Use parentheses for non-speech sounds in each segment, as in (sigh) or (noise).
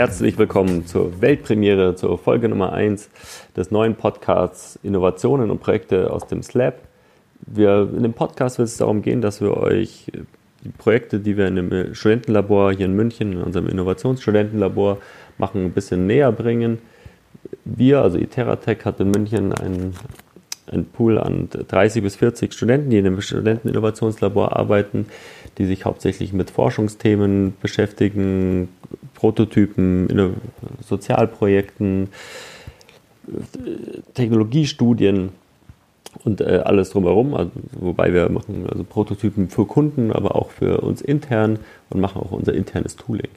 Herzlich willkommen zur Weltpremiere, zur Folge Nummer 1 des neuen Podcasts Innovationen und Projekte aus dem Slab. Wir, in dem Podcast wird es darum gehen, dass wir euch die Projekte, die wir in dem Studentenlabor hier in München, in unserem Innovationsstudentenlabor machen, ein bisschen näher bringen. Wir, also Iteratech, hat in München einen, einen Pool an 30 bis 40 Studenten, die in dem Studenteninnovationslabor arbeiten, die sich hauptsächlich mit Forschungsthemen beschäftigen, Prototypen, Sozialprojekten, Technologiestudien und äh, alles drumherum. Also, wobei wir machen also Prototypen für Kunden, aber auch für uns intern und machen auch unser internes Tooling.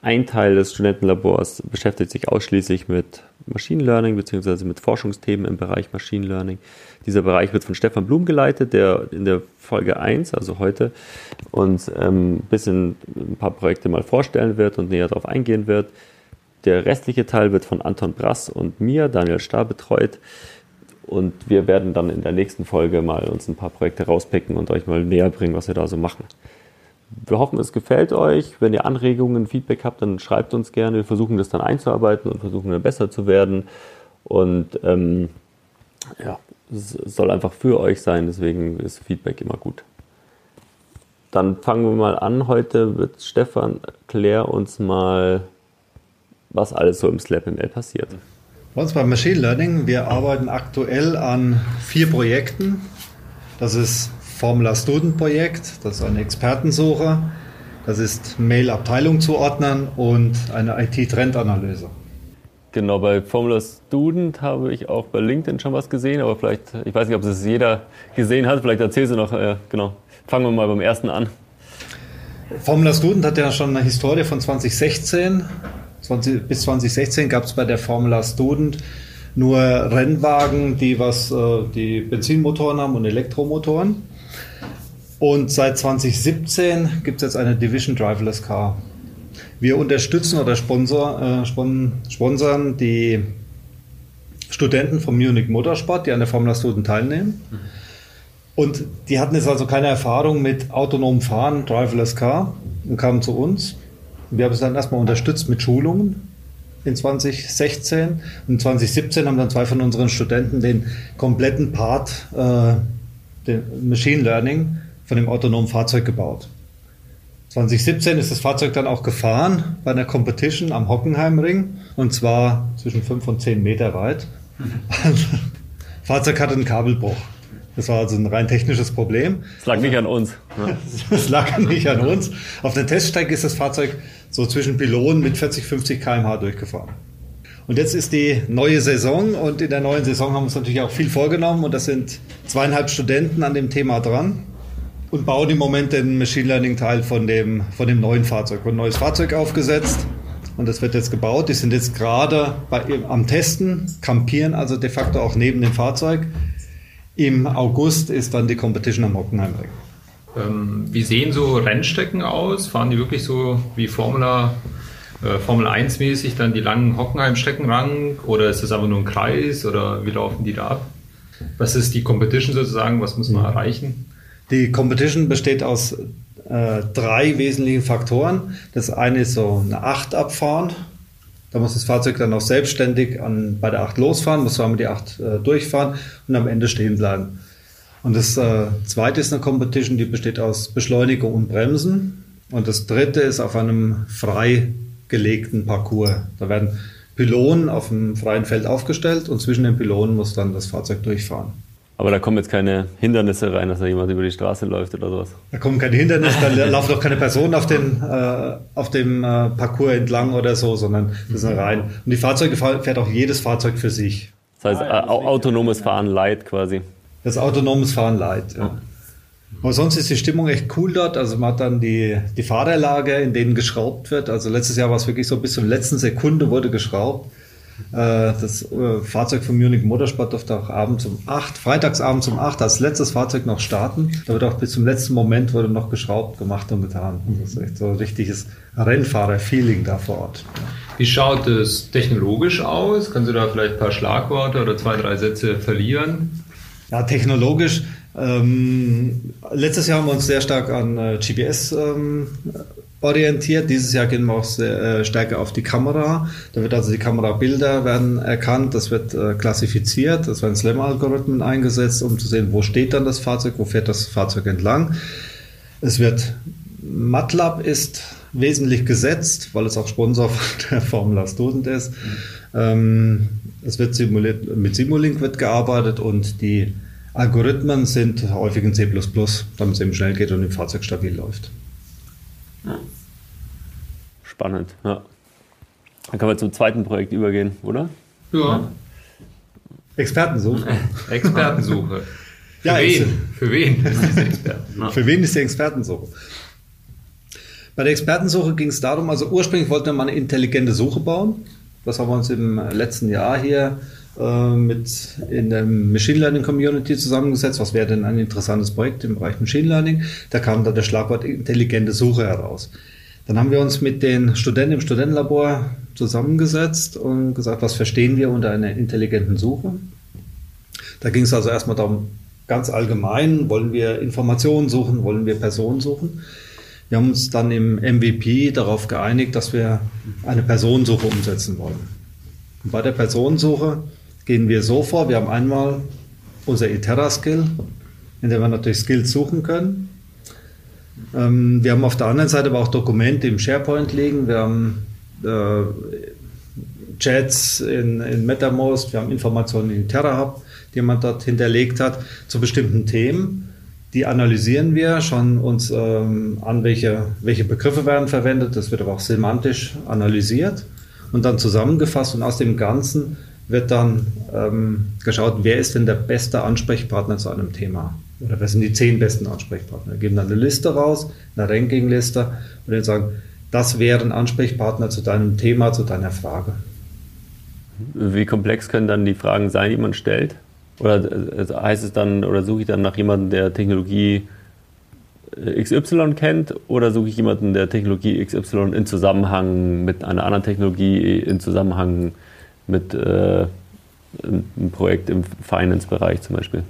Ein Teil des Studentenlabors beschäftigt sich ausschließlich mit Machine Learning bzw. mit Forschungsthemen im Bereich Machine Learning. Dieser Bereich wird von Stefan Blum geleitet, der in der Folge 1, also heute, uns ähm, ein bisschen ein paar Projekte mal vorstellen wird und näher darauf eingehen wird. Der restliche Teil wird von Anton Brass und mir, Daniel Starr, betreut. Und wir werden dann in der nächsten Folge mal uns ein paar Projekte rauspicken und euch mal näher bringen, was wir da so machen. Wir hoffen, es gefällt euch. Wenn ihr Anregungen, Feedback habt, dann schreibt uns gerne. Wir versuchen das dann einzuarbeiten und versuchen dann besser zu werden. Und ähm, ja, es soll einfach für euch sein, deswegen ist Feedback immer gut. Dann fangen wir mal an. Heute wird Stefan erklär uns mal, was alles so im SlapML passiert. Bei uns beim Machine Learning, wir arbeiten aktuell an vier Projekten. Das ist Formula Student Projekt, das ist eine Expertensuche, das ist Mail-Abteilung zuordnen und eine IT-Trendanalyse. Genau, bei Formula Student habe ich auch bei LinkedIn schon was gesehen, aber vielleicht, ich weiß nicht, ob es jeder gesehen hat, vielleicht erzählst du noch, äh, genau. Fangen wir mal beim ersten an. Formula Student hat ja schon eine Historie von 2016. 20, bis 2016 gab es bei der Formula Student nur Rennwagen, die was äh, die Benzinmotoren haben und Elektromotoren. Und seit 2017 gibt es jetzt eine Division Driverless Car. Wir unterstützen oder sponsor, äh, sponsern die Studenten vom Munich Motorsport, die an der Formula Student teilnehmen. Und die hatten jetzt also keine Erfahrung mit autonomem Fahren, Driverless Car, und kamen zu uns. Wir haben es dann erstmal unterstützt mit Schulungen in 2016. Und 2017 haben dann zwei von unseren Studenten den kompletten Part, äh, den Machine Learning, von dem autonomen Fahrzeug gebaut. 2017 ist das Fahrzeug dann auch gefahren bei einer Competition am Hockenheimring und zwar zwischen 5 und 10 Meter weit. Das Fahrzeug hatte einen Kabelbruch. Das war also ein rein technisches Problem. Es lag nicht an uns. (laughs) Es lag nicht an uns. Auf der Teststrecke ist das Fahrzeug so zwischen Pylonen mit 40, 50 km/h durchgefahren. Und jetzt ist die neue Saison und in der neuen Saison haben wir uns natürlich auch viel vorgenommen und das sind zweieinhalb Studenten an dem Thema dran und bauen im Moment den Machine Learning Teil von dem, von dem neuen Fahrzeug. Ein neues Fahrzeug aufgesetzt und das wird jetzt gebaut. Die sind jetzt gerade bei, am Testen, campieren also de facto auch neben dem Fahrzeug. Im August ist dann die Competition am Hockenheimring. Ähm, wie sehen so Rennstrecken aus? Fahren die wirklich so wie Formula, äh, Formel 1 mäßig dann die langen Hockenheimstrecken ran? Oder ist das einfach nur ein Kreis? Oder wie laufen die da ab? Was ist die Competition sozusagen? Was muss man erreichen? Die Competition besteht aus äh, drei wesentlichen Faktoren. Das eine ist so eine Acht abfahren. Da muss das Fahrzeug dann auch selbstständig an, bei der Acht losfahren, muss zweimal die Acht äh, durchfahren und am Ende stehen bleiben. Und das äh, zweite ist eine Competition, die besteht aus Beschleunigung und Bremsen. Und das dritte ist auf einem frei gelegten Parcours. Da werden Pylonen auf einem freien Feld aufgestellt und zwischen den Pylonen muss dann das Fahrzeug durchfahren. Aber da kommen jetzt keine Hindernisse rein, dass da jemand über die Straße läuft oder sowas. Da kommen keine Hindernisse, da (laughs) laufen doch keine Personen auf, den, äh, auf dem äh, Parcours entlang oder so, sondern das ist rein. Und die Fahrzeuge fährt auch jedes Fahrzeug für sich. Das heißt, äh, autonomes Fahren light quasi. Das autonomes Fahren light, ja. Aber sonst ist die Stimmung echt cool dort. Also man hat dann die, die Fahrerlager, in denen geschraubt wird. Also letztes Jahr war es wirklich so, bis zur letzten Sekunde wurde geschraubt. Äh, das äh, Fahrzeug von Munich Motorsport durfte auch abends um 8, freitagsabends um 8 als letztes Fahrzeug noch starten. Da wird auch bis zum letzten Moment wurde noch geschraubt, gemacht und getan. Das ist echt so ein richtiges Rennfahrer-Feeling da vor Ort. Wie schaut es technologisch aus? Kannst du da vielleicht ein paar Schlagworte oder zwei, drei Sätze verlieren? Ja, technologisch. Ähm, letztes Jahr haben wir uns sehr stark an äh, GPS ähm, orientiert. Dieses Jahr gehen wir auch sehr, äh, stärker auf die Kamera. Da wird also die Kamerabilder werden erkannt, das wird äh, klassifiziert, es werden SLAM-Algorithmen eingesetzt, um zu sehen, wo steht dann das Fahrzeug, wo fährt das Fahrzeug entlang. Es wird MATLAB ist wesentlich gesetzt, weil es auch Sponsor von (laughs) der Formula Student ist. Mhm. Ähm, es wird simuliert, mit Simulink wird gearbeitet und die Algorithmen sind häufig in C++, damit es eben schnell geht und im Fahrzeug stabil läuft. Spannend, ja. Dann können wir zum zweiten Projekt übergehen, oder? Ja. Expertensuche. (laughs) Expertensuche. (laughs) Für ja, wen? Für wen ist diese? Für wen ist die Expertensuche? Bei der Expertensuche ging es darum, also ursprünglich wollten wir mal eine intelligente Suche bauen. Das haben wir uns im letzten Jahr hier äh, mit in der Machine Learning Community zusammengesetzt. Was wäre denn ein interessantes Projekt im Bereich Machine Learning? Da kam dann der Schlagwort intelligente Suche heraus. Dann haben wir uns mit den Studenten im Studentenlabor zusammengesetzt und gesagt, was verstehen wir unter einer intelligenten Suche? Da ging es also erstmal darum, ganz allgemein, wollen wir Informationen suchen, wollen wir Personen suchen? Wir haben uns dann im MVP darauf geeinigt, dass wir eine Personensuche umsetzen wollen. Und bei der Personensuche gehen wir so vor, wir haben einmal unser Iterra-Skill, in dem wir natürlich Skills suchen können. Ähm, wir haben auf der anderen Seite aber auch Dokumente im SharePoint liegen. Wir haben äh, Chats in, in MetaMost, wir haben Informationen in TerraHub, die man dort hinterlegt hat zu bestimmten Themen. Die analysieren wir, schauen uns ähm, an, welche, welche Begriffe werden verwendet. Das wird aber auch semantisch analysiert und dann zusammengefasst. Und aus dem Ganzen wird dann ähm, geschaut, wer ist denn der beste Ansprechpartner zu einem Thema. Oder wer sind die zehn besten Ansprechpartner. Wir geben dann eine Liste raus, eine Rankingliste und dann sagen, das wären Ansprechpartner zu deinem Thema, zu deiner Frage. Wie komplex können dann die Fragen sein, die man stellt? Oder also heißt es dann, oder suche ich dann nach jemandem, der Technologie äh, XY kennt, oder suche ich jemanden, der Technologie XY in Zusammenhang mit einer anderen Technologie, in Zusammenhang mit äh, einem Projekt im Finance-Bereich zum Beispiel?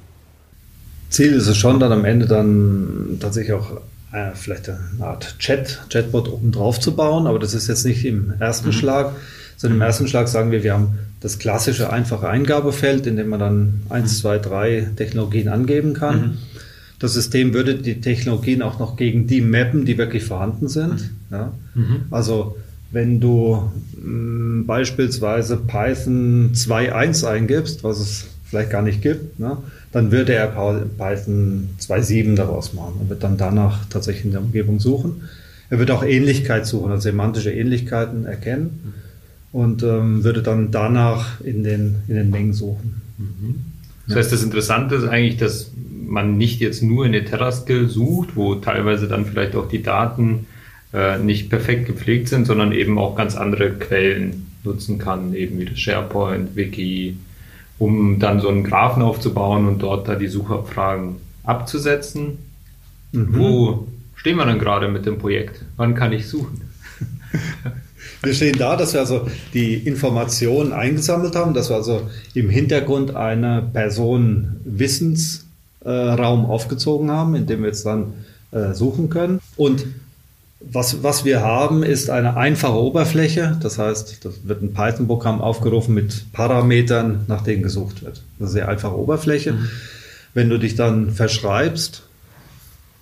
Ziel ist es schon, dann am Ende dann tatsächlich auch äh, vielleicht eine Art Chat, Chatbot oben drauf zu bauen, aber das ist jetzt nicht im ersten mhm. Schlag, sondern im ersten Schlag sagen wir, wir haben das klassische einfache Eingabefeld, in dem man dann eins, zwei, drei Technologien angeben kann. Mhm. Das System würde die Technologien auch noch gegen die mappen, die wirklich vorhanden sind. Mhm. Ja? Mhm. Also wenn du mh, mm, beispielsweise Python 2.1 eingibst, was es vielleicht gar nicht gibt, ne, dann würde er Python 2.7 daraus machen und wird dann danach tatsächlich in der Umgebung suchen. Er wird auch Ähnlichkeit suchen, also semantische Ähnlichkeiten erkennen. Und ähm, würde dann danach in den, in den Mengen suchen. Mhm. Das heißt, das Interessante ist eigentlich, dass man nicht jetzt nur in der TerraSkill sucht, wo teilweise dann vielleicht auch die Daten äh, nicht perfekt gepflegt sind, sondern eben auch ganz andere Quellen nutzen kann, eben wie das SharePoint, Wiki, um dann so einen Graphen aufzubauen und dort da die Suchabfragen abzusetzen. Mhm. Wo stehen wir dann gerade mit dem Projekt? Wann kann ich suchen? (laughs) Wir stehen da, dass wir also die Informationen eingesammelt haben, dass wir also im Hintergrund eine Person Wissensraum äh, aufgezogen haben, in dem wir jetzt dann äh, suchen können. Und was, was wir haben, ist eine einfache Oberfläche. Das heißt, das wird ein Python-Programm aufgerufen mit Parametern, nach denen gesucht wird. Eine sehr einfache Oberfläche. Mhm. Wenn du dich dann verschreibst,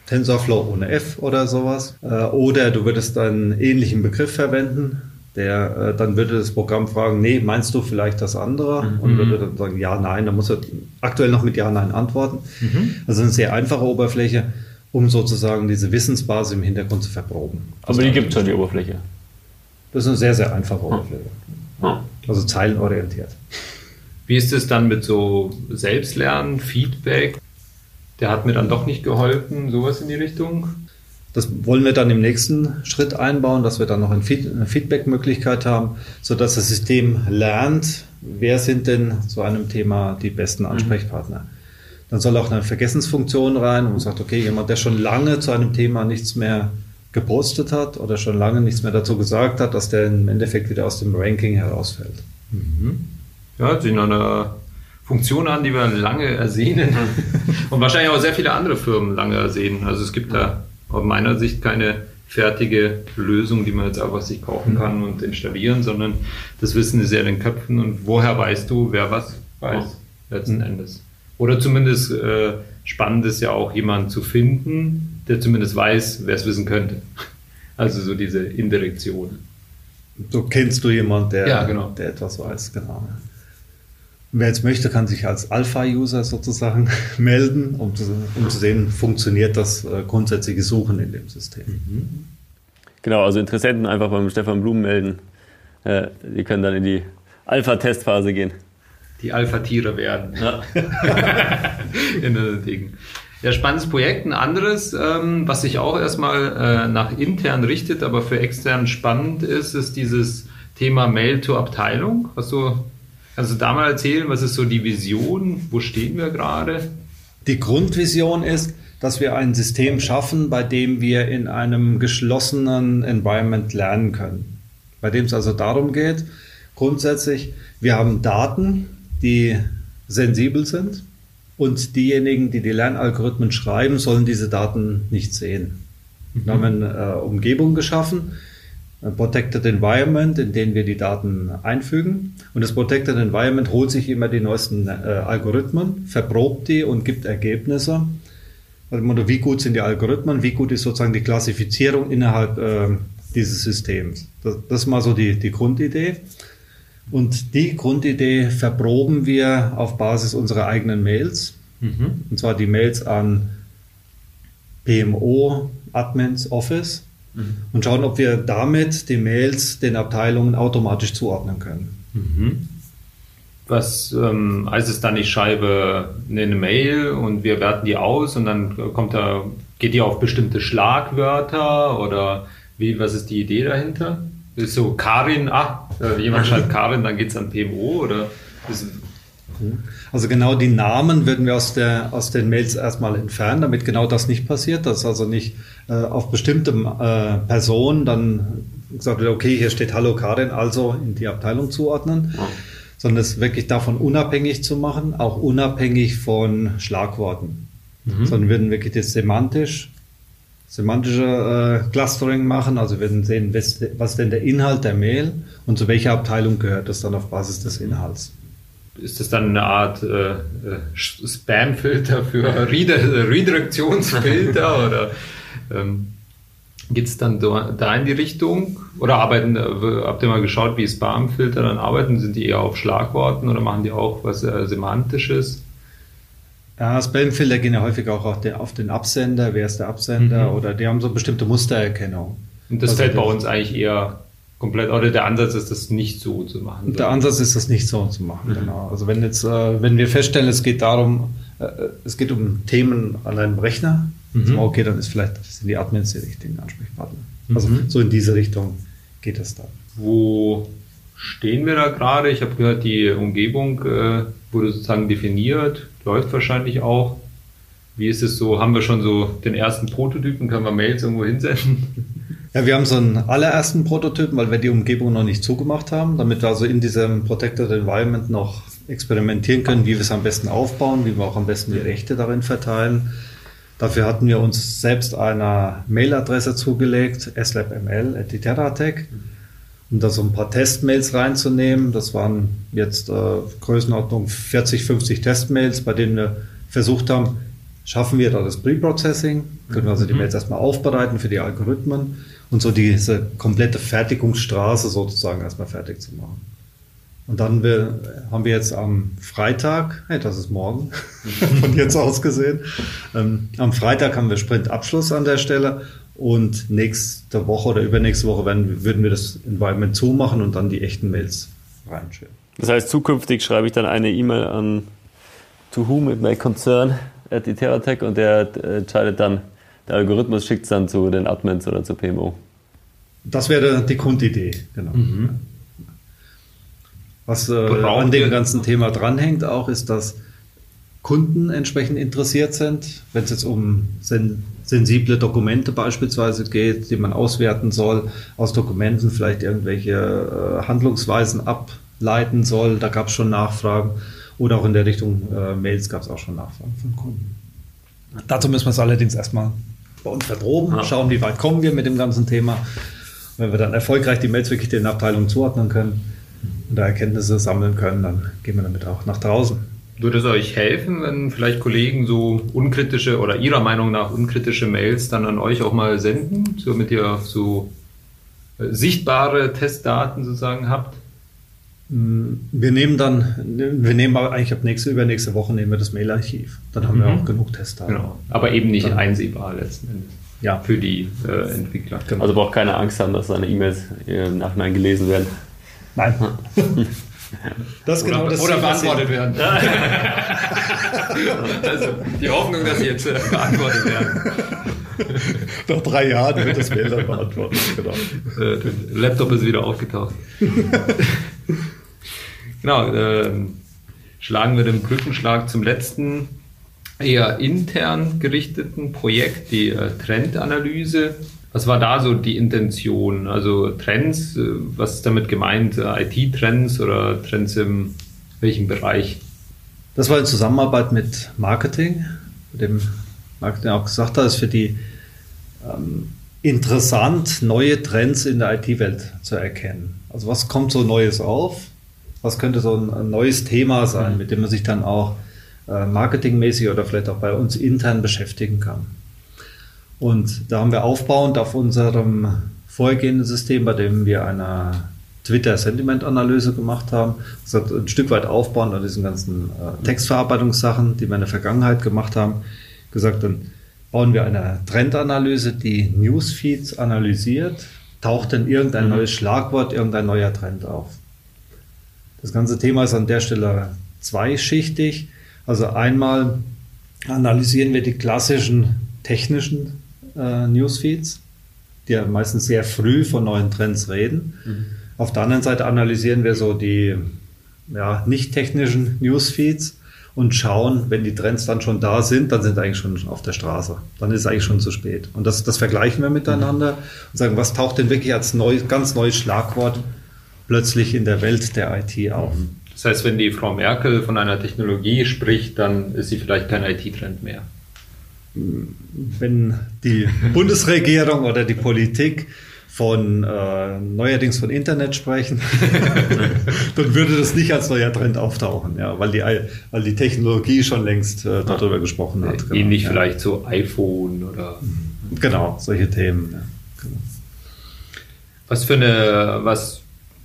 TensorFlow ohne F oder sowas. Äh, oder du würdest einen ähnlichen Begriff verwenden, der, äh, dann würde das Programm fragen, nee, meinst du vielleicht das andere? Mhm. Und würde dann sagen, ja, nein, dann muss er aktuell noch mit Ja, Nein antworten. Mhm. Also eine sehr einfache Oberfläche, um sozusagen diese Wissensbasis im Hintergrund zu verproben. Aber die gibt es schon, die Oberfläche. Das ist eine sehr, sehr einfache Oberfläche. Also zeilenorientiert. Wie ist es dann mit so Selbstlernen, Feedback? der hat mir dann doch nicht geholfen, sowas in die Richtung. Das wollen wir dann im nächsten Schritt einbauen, dass wir dann noch eine Feedback-Möglichkeit haben, sodass das System lernt, wer sind denn zu einem Thema die besten mhm. Ansprechpartner. Mhm. Dann soll auch eine Vergessensfunktion rein, wo man sagt, okay, jemand, der schon lange zu einem Thema nichts mehr gepostet hat oder schon lange nichts mehr dazu gesagt hat, dass der im Endeffekt wieder aus dem Ranking herausfällt. Mhm. Ja, Sie nach einer Funktion an, die wir lange ersehnen (laughs) und wahrscheinlich auch sehr viele andere Firmen lange ersehnen. Also es gibt da aus meiner Sicht keine fertige Lösung, die man jetzt einfach sich kaufen mhm. kann und installieren, sondern das Wissen ist ja in den Köpfen und woher weißt du, wer was weiß letzten Endes. Oder zumindest äh, spannend ist ja auch jemanden zu finden, der zumindest weiß, wer es wissen könnte. (laughs) Also so diese Indirektion. So kennst du jemanden, der, ja, genau. der etwas weiß, genau. Wer jetzt möchte, kann sich als Alpha-User sozusagen (laughs) melden, um zu, um zu, sehen, funktioniert das äh, grundsätzliche Suchen in dem System. Mhm. Genau, also Interessenten einfach beim Stefan Blum melden. Äh, die können dann in die Alpha-Testphase gehen die Alpha-Tiere werden. Ja. (laughs) in der Ja, spannendes Projekt. Ein anderes, ähm, was sich auch erstmal äh, nach intern richtet, aber für extern spannend ist, ist dieses Thema Mail zur Abteilung. Hast du, kannst du da mal erzählen, was ist so die Vision? Wo stehen wir gerade? Die Grundvision ist, dass wir ein System schaffen, bei dem wir in einem geschlossenen Environment lernen können. Bei dem es also darum geht, grundsätzlich, wir haben Daten, die sensibel sind und diejenigen, die die Lernalgorithmen schreiben, sollen diese Daten nicht sehen. Wir haben eine äh, Umgebung geschaffen, ein Protected Environment, in den wir die Daten einfügen. Und das Protected Environment holt sich immer die neuesten äh, Algorithmen, verprobt die und gibt Ergebnisse. Also, wie gut sind die Algorithmen, wie gut ist sozusagen die Klassifizierung innerhalb äh, dieses Systems. Das, das, ist mal so die, die Grundidee. Und die Grundidee verproben wir auf Basis unserer eigenen Mails. Mhm. Und zwar die Mails an PMO, Admins, Office. Mhm. Und schauen, ob wir damit die Mails den Abteilungen automatisch zuordnen können. Mhm. Was ähm, heißt es dann, ich schreibe eine Mail und wir werten die aus und dann kommt da, geht die auf bestimmte Schlagwörter oder wie, was ist die Idee dahinter? Ist so Karin, ah, äh, jemand schreibt Karin, dann geht es an PMO oder also genau die Namen würden wir aus, der, aus den Mails erstmal entfernen, damit genau das nicht passiert, dass also nicht äh, auf bestimmte äh, Personen dann gesagt wird, okay, hier steht Hallo Karin, also in die Abteilung zuordnen, ja. sondern es wirklich davon unabhängig zu machen, auch unabhängig von Schlagworten, mhm. sondern würden wirklich das semantisch semantische äh, Clustering machen. Also wir werden sehen, was, was denn der Inhalt der Mail und zu welcher Abteilung gehört das dann auf Basis des Inhalts. Ist das dann eine Art äh, äh Spam-Filter für (laughs) Redirektionsfilter (laughs) oder ähm, geht es dann da in die Richtung? Oder arbeiten, äh, habt ihr mal geschaut, wie Spam-Filter dann arbeiten? Sind die eher auf Schlagworten oder machen die auch was äh, Semantisches? Ja, Spamfilter gehen ja häufig auch auf den, auf den Absender, wer ist der Absender, mhm. oder die haben so bestimmte Mustererkennung. Und das also fällt bei uns eigentlich eher komplett, oder der Ansatz ist, das nicht so zu machen. Der Ansatz ist, das nicht so zu machen, mhm. genau. Also wenn jetzt, äh, wenn wir feststellen, es geht darum, äh, es geht um Themen an einem Rechner, mhm. okay, dann ist vielleicht sind die Admins die richtigen Ansprechpartner. Also mhm. so in diese Richtung geht es dann. Wo stehen wir da gerade? Ich habe gehört, die Umgebung äh, wurde sozusagen definiert läuft wahrscheinlich auch. Wie ist es so? Haben wir schon so den ersten Prototypen? Können wir Mails irgendwo hinsenden? (laughs) Ja, wir haben so einen allerersten Prototypen, weil wir die Umgebung noch nicht zugemacht haben, damit wir also in diesem Protected Environment noch experimentieren können, wie wir es am besten aufbauen, wie wir auch am besten die Rechte darin verteilen. Dafür hatten wir uns selbst eine Mailadresse zugelegt, slabml.iteratec um da so ein paar Testmails reinzunehmen. Das waren jetzt äh, Größenordnung 40, 50 Testmails, bei denen wir versucht haben, schaffen wir da das Pre-Processing, können wir also die mhm. Mails erstmal aufbereiten für die Algorithmen und so diese komplette Fertigungsstraße sozusagen erstmal fertig zu machen. Und dann wir, haben wir jetzt am Freitag, hey, das ist morgen, (laughs) von jetzt aus gesehen, ähm, am Freitag haben wir Sprintabschluss an der Stelle und nächste Woche oder übernächste Woche werden, würden wir das Environment zumachen und dann die echten Mails reinschicken. Das heißt, zukünftig schreibe ich dann eine E-Mail an To Whom It May Concern at Iteratec und der entscheidet dann, der Algorithmus schickt es dann zu den Admins oder zur PMO. Das wäre die Grundidee, genau. Mhm. Was äh, an dem ganzen Thema dranhängt auch, ist, dass Kunden entsprechend interessiert sind, wenn es jetzt um sen sensible Dokumente beispielsweise geht, die man auswerten soll, aus Dokumenten vielleicht irgendwelche äh, Handlungsweisen ableiten soll. Da gab es schon Nachfragen. Oder auch in der Richtung äh, Mails gab es auch schon Nachfragen von Kunden. Dazu müssen wir es allerdings erstmal bei uns verproben, ja. schauen, wie weit kommen wir mit dem ganzen Thema. wenn wir dann erfolgreich die Mails wirklich den Abteilungen zuordnen können und da Erkenntnisse sammeln können, dann gehen wir damit auch nach draußen. Würde es euch helfen, wenn vielleicht Kollegen so unkritische oder ihrer Meinung nach unkritische Mails dann an euch auch mal senden, damit ihr so äh, sichtbare Testdaten sozusagen habt? Mm, wir nehmen dann, wir nehmen eigentlich ab nächste, übernächste Woche nehmen wir das Mailarchiv. Dann haben mhm. wir auch genug Testdaten. Genau. Aber eben nicht dann, einsehbar letzten Endes. Ja. Für die äh, Entwickler. Genau. Also braucht keine Angst haben, dass seine E-Mails im Nachhinein gelesen werden. Nein. (laughs) Das genau oder, das oder beantwortet werden. (laughs) also die Hoffnung, dass sie jetzt äh, beantwortet werden. Nach drei Jahren wird das Mail dann beantwortet. Genau. Äh, der Laptop ist wieder aufgetaucht. (laughs) genau. Äh, schlagen wir den Brückenschlag zum letzten eher intern gerichteten Projekt, die äh, Trendanalyse. Was war da so die Intention? Also Trends, äh, was ist damit gemeint? Äh, IT-Trends oder Trends im welchem Bereich? Das war in Zusammenarbeit mit Marketing, dem Marketing auch gesagt hat, ist für die ähm, interessant, neue Trends in der IT-Welt zu erkennen. Also was kommt so Neues auf? Was könnte so ein, ein neues Thema sein, mhm. mit dem man sich dann auch äh, marketingmäßig oder vielleicht auch bei uns intern beschäftigen kann? Und da haben wir aufbauend auf unserem vorhergehenden System, bei dem wir eine Twitter-Sentiment-Analyse gemacht haben, das hat ein Stück weit aufbauend an diesen ganzen äh, Textverarbeitungssachen, die wir in der Vergangenheit gemacht haben, gesagt, dann bauen wir eine Trendanalyse, die Newsfeeds analysiert, taucht denn irgendein mhm. neues Schlagwort, irgendein neuer Trend auf. Das ganze Thema ist an der Stelle zweischichtig. Also einmal analysieren wir die klassischen technischen äh, Newsfeeds, die ja meistens sehr früh von neuen Trends reden. Mhm. Auf der anderen Seite analysieren wir so die ja, nicht technischen Newsfeeds und schauen, wenn die Trends dann schon da sind, dann sind sie eigentlich schon auf der Straße. Dann ist es eigentlich schon zu spät. Und das, das vergleichen wir miteinander mhm. und sagen, was taucht denn wirklich als neu, ganz neues Schlagwort plötzlich in der Welt der IT auf? Mhm. Das heißt, wenn die Frau Merkel von einer Technologie spricht, dann ist sie vielleicht kein IT-Trend mehr wenn die Bundesregierung oder die Politik von äh, neuerdings von Internet sprechen, (laughs) dann würde das nicht als neuer Trend auftauchen, ja, weil die, weil die Technologie schon längst äh, darüber gesprochen hat. Genau, Ähnlich ja. vielleicht so iPhone oder genau solche Themen. Ja, genau. Was für eine was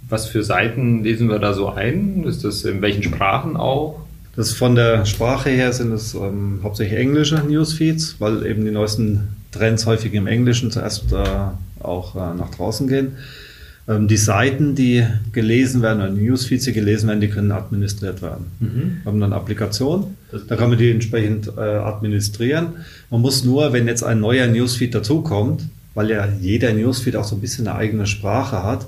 was für Seiten lesen wir da so ein? Ist das in welchen Sprachen auch? Das von der Sprache her sind es ähm, hauptsächlich englische Newsfeeds, weil eben die neuesten Trends häufig im Englischen zuerst äh, auch äh, nach draußen gehen. Ähm, die Seiten, die gelesen werden, oder die Newsfeeds, die gelesen werden, die können administriert werden. Mhm. Wir haben eine Applikation, da kann man die entsprechend äh, administrieren. Man muss nur, wenn jetzt ein neuer Newsfeed dazukommt, weil ja jeder Newsfeed auch so ein bisschen eine eigene Sprache hat,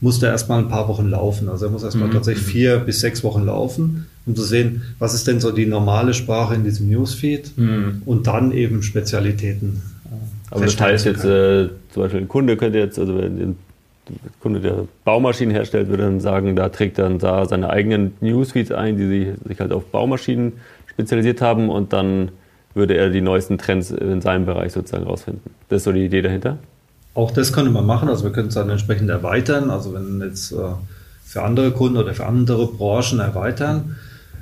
muss der erstmal ein paar Wochen laufen. Also er muss erstmal mhm. tatsächlich vier bis sechs Wochen laufen, um zu sehen, was ist denn so die normale Sprache in diesem Newsfeed mhm. und dann eben Spezialitäten. Äh, Aber das heißt jetzt, äh, zum Beispiel ein Kunde könnte jetzt, also wenn ein Kunde, der Baumaschinen herstellt, würde dann sagen, da trägt dann da seine eigenen Newsfeeds ein, die sich halt auf Baumaschinen spezialisiert haben und dann würde er die neuesten Trends in seinem Bereich sozusagen rausfinden. Das ist so die Idee dahinter? Auch das könnte man machen. Also wir können es dann entsprechend erweitern. Also wenn jetzt äh, für andere Kunden oder für andere Branchen erweitern.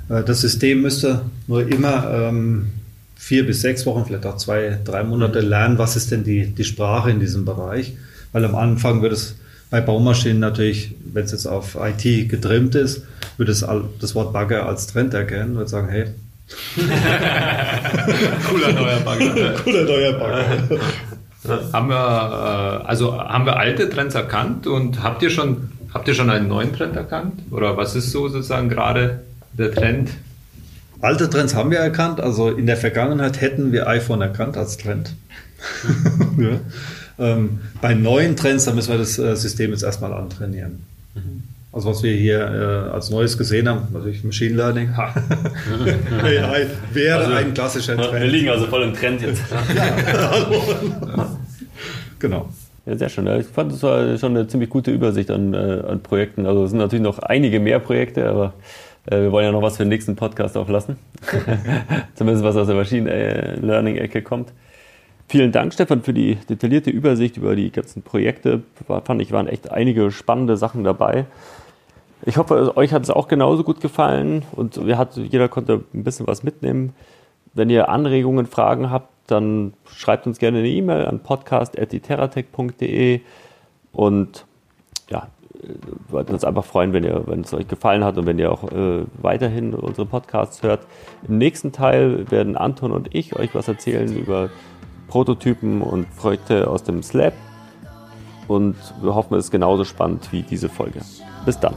Äh, das System müsste nur immer ähm, vier bis sechs Wochen, vielleicht auch zwei, drei Monate lernen, was ist denn die, die Sprache in diesem Bereich. Weil am Anfang wird es bei Baumaschinen natürlich, wenn es jetzt auf IT getrimmt ist, würde es das Wort Bagger als Trend erkennen und sagen, hey, (laughs) Cooler neuer Bagger. (laughs) Cooler neuer Bagger. (laughs) Haben wir, äh, also haben wir alte Trends erkannt und habt ihr schon, habt ihr schon einen neuen Trend erkannt? Oder was ist so sozusagen gerade der Trend? Alte Trends haben wir erkannt. Also in der Vergangenheit hätten wir iPhone erkannt als Trend. (laughs) ja. ähm, bei neuen Trends, da müssen wir das äh, System jetzt erstmal antrainieren. Also was wir hier äh, als Neues gesehen haben, natürlich Machine Learning. AI (laughs) wäre also, ein klassischer Trend. Wir liegen also voll im Trend jetzt. ja, (laughs) genau. Ja, sehr schön. Ich fand, das war schon eine ziemlich gute Übersicht an, äh, an Projekten. Also es sind natürlich noch einige mehr Projekte, aber äh, wir wollen ja noch was für den nächsten Podcast auch lassen. (laughs) Zumindest was aus der Machine Learning-Ecke kommt. Vielen Dank, Stefan, für die detaillierte Übersicht über die ganzen Projekte. War, fand ich, waren echt einige spannende Sachen dabei. Ich hoffe, euch hat es auch genauso gut gefallen und hat, jeder konnte ein bisschen was mitnehmen. Wenn ihr Anregungen, Fragen habt, dann schreibt uns gerne eine E-Mail an podcast.terratech.de und ja, wir würden uns einfach freuen, wenn, ihr, wenn es euch gefallen hat und wenn ihr auch äh, weiterhin unsere Podcasts hört. Im nächsten Teil werden Anton und ich euch was erzählen über Prototypen und Projekte aus dem Slab und wir hoffen, es ist genauso spannend wie diese Folge. Bis dann.